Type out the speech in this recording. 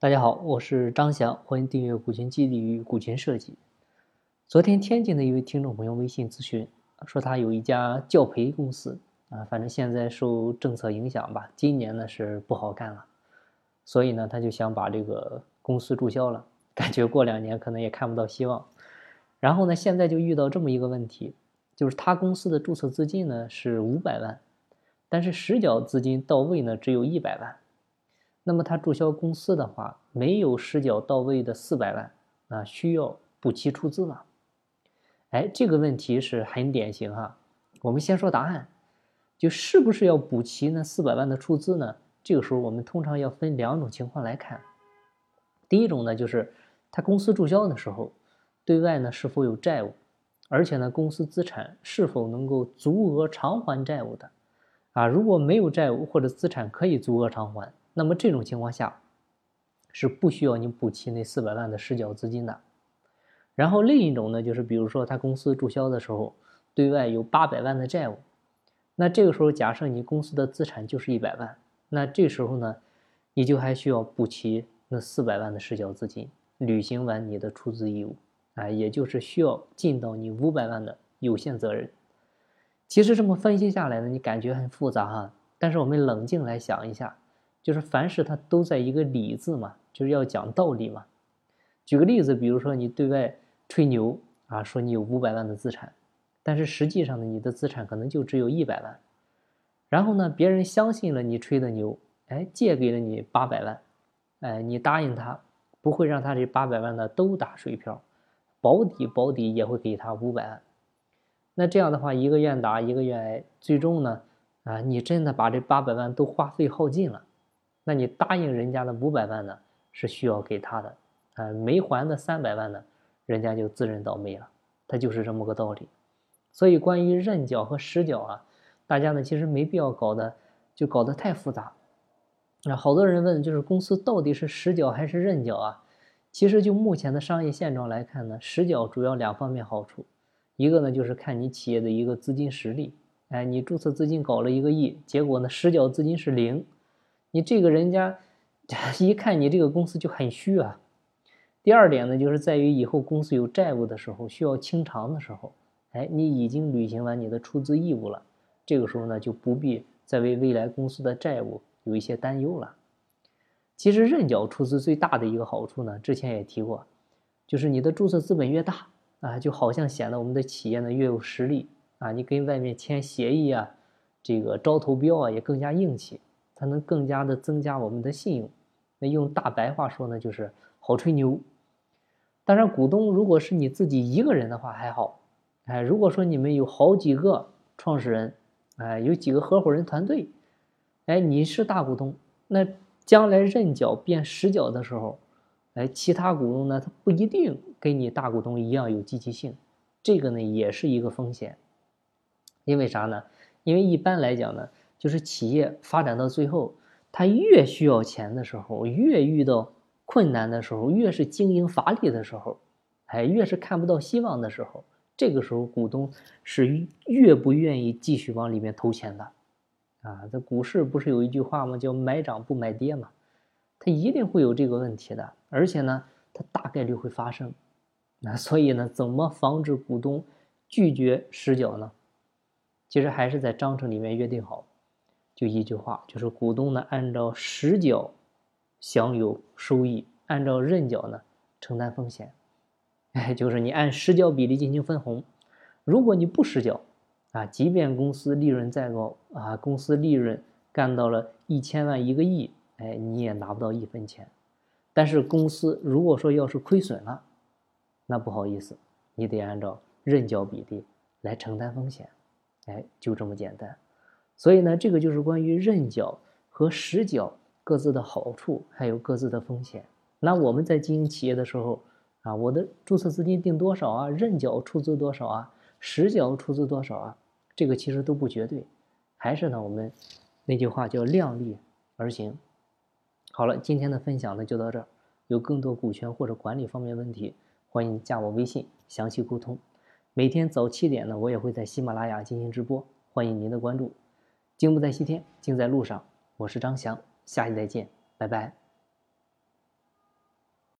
大家好，我是张翔，欢迎订阅股权激励与股权设计。昨天天津的一位听众朋友微信咨询说，他有一家教培公司啊，反正现在受政策影响吧，今年呢是不好干了，所以呢他就想把这个公司注销了，感觉过两年可能也看不到希望。然后呢，现在就遇到这么一个问题，就是他公司的注册资金呢是五百万，但是实缴资金到位呢只有一百万。那么他注销公司的话，没有实缴到位的四百万，啊，需要补齐出资吗？哎，这个问题是很典型哈。我们先说答案，就是不是要补齐那四百万的出资呢？这个时候我们通常要分两种情况来看。第一种呢，就是他公司注销的时候，对外呢是否有债务，而且呢公司资产是否能够足额偿还债务的？啊，如果没有债务或者资产可以足额偿还。那么这种情况下，是不需要你补齐那四百万的实缴资金的。然后另一种呢，就是比如说他公司注销的时候，对外有八百万的债务，那这个时候假设你公司的资产就是一百万，那这时候呢，你就还需要补齐那四百万的实缴资金，履行完你的出资义务，啊，也就是需要尽到你五百万的有限责任。其实这么分析下来呢，你感觉很复杂哈，但是我们冷静来想一下。就是凡事它都在一个理字嘛，就是要讲道理嘛。举个例子，比如说你对外吹牛啊，说你有五百万的资产，但是实际上呢，你的资产可能就只有一百万。然后呢，别人相信了你吹的牛，哎，借给了你八百万，哎，你答应他不会让他这八百万呢都打水漂，保底保底也会给他五百万。那这样的话，一个愿打一个愿挨，最终呢，啊，你真的把这八百万都花费耗尽了。那你答应人家的五百万呢，是需要给他的，啊，没还的三百万呢，人家就自认倒霉了，他就是这么个道理。所以关于认缴和实缴啊，大家呢其实没必要搞得就搞得太复杂。那好多人问，就是公司到底是实缴还是认缴啊？其实就目前的商业现状来看呢，实缴主要两方面好处，一个呢就是看你企业的一个资金实力，哎，你注册资金搞了一个亿，结果呢实缴资金是零。你这个人家 一看你这个公司就很虚啊。第二点呢，就是在于以后公司有债务的时候，需要清偿的时候，哎，你已经履行完你的出资义务了，这个时候呢就不必再为未来公司的债务有一些担忧了。其实认缴出资最大的一个好处呢，之前也提过，就是你的注册资本越大啊，就好像显得我们的企业呢越有实力啊，你跟外面签协议啊，这个招投标啊也更加硬气。才能更加的增加我们的信用。那用大白话说呢，就是好吹牛。当然，股东如果是你自己一个人的话还好，哎，如果说你们有好几个创始人，哎，有几个合伙人团队，哎，你是大股东，那将来认缴变实缴的时候，哎，其他股东呢，他不一定跟你大股东一样有积极性，这个呢也是一个风险。因为啥呢？因为一般来讲呢。就是企业发展到最后，它越需要钱的时候，越遇到困难的时候，越是经营乏力的时候，哎，越是看不到希望的时候，这个时候股东是越不愿意继续往里面投钱的，啊，这股市不是有一句话吗？叫买涨不买跌嘛，它一定会有这个问题的，而且呢，它大概率会发生，那所以呢，怎么防止股东拒绝实缴呢？其实还是在章程里面约定好。就一句话，就是股东呢按照实缴享有收益，按照认缴呢承担风险。哎，就是你按实缴比例进行分红。如果你不实缴，啊，即便公司利润再高啊，公司利润干到了一千万一个亿，哎，你也拿不到一分钱。但是公司如果说要是亏损了，那不好意思，你得按照认缴比例来承担风险。哎，就这么简单。所以呢，这个就是关于认缴和实缴各自的好处，还有各自的风险。那我们在经营企业的时候，啊，我的注册资金定多少啊？认缴出资多少啊？实缴出资多少啊？这个其实都不绝对，还是呢，我们那句话叫量力而行。好了，今天的分享呢就到这儿。有更多股权或者管理方面问题，欢迎加我微信详细沟通。每天早七点呢，我也会在喜马拉雅进行直播，欢迎您的关注。经不在西天，静在路上。我是张翔，下期再见，拜拜。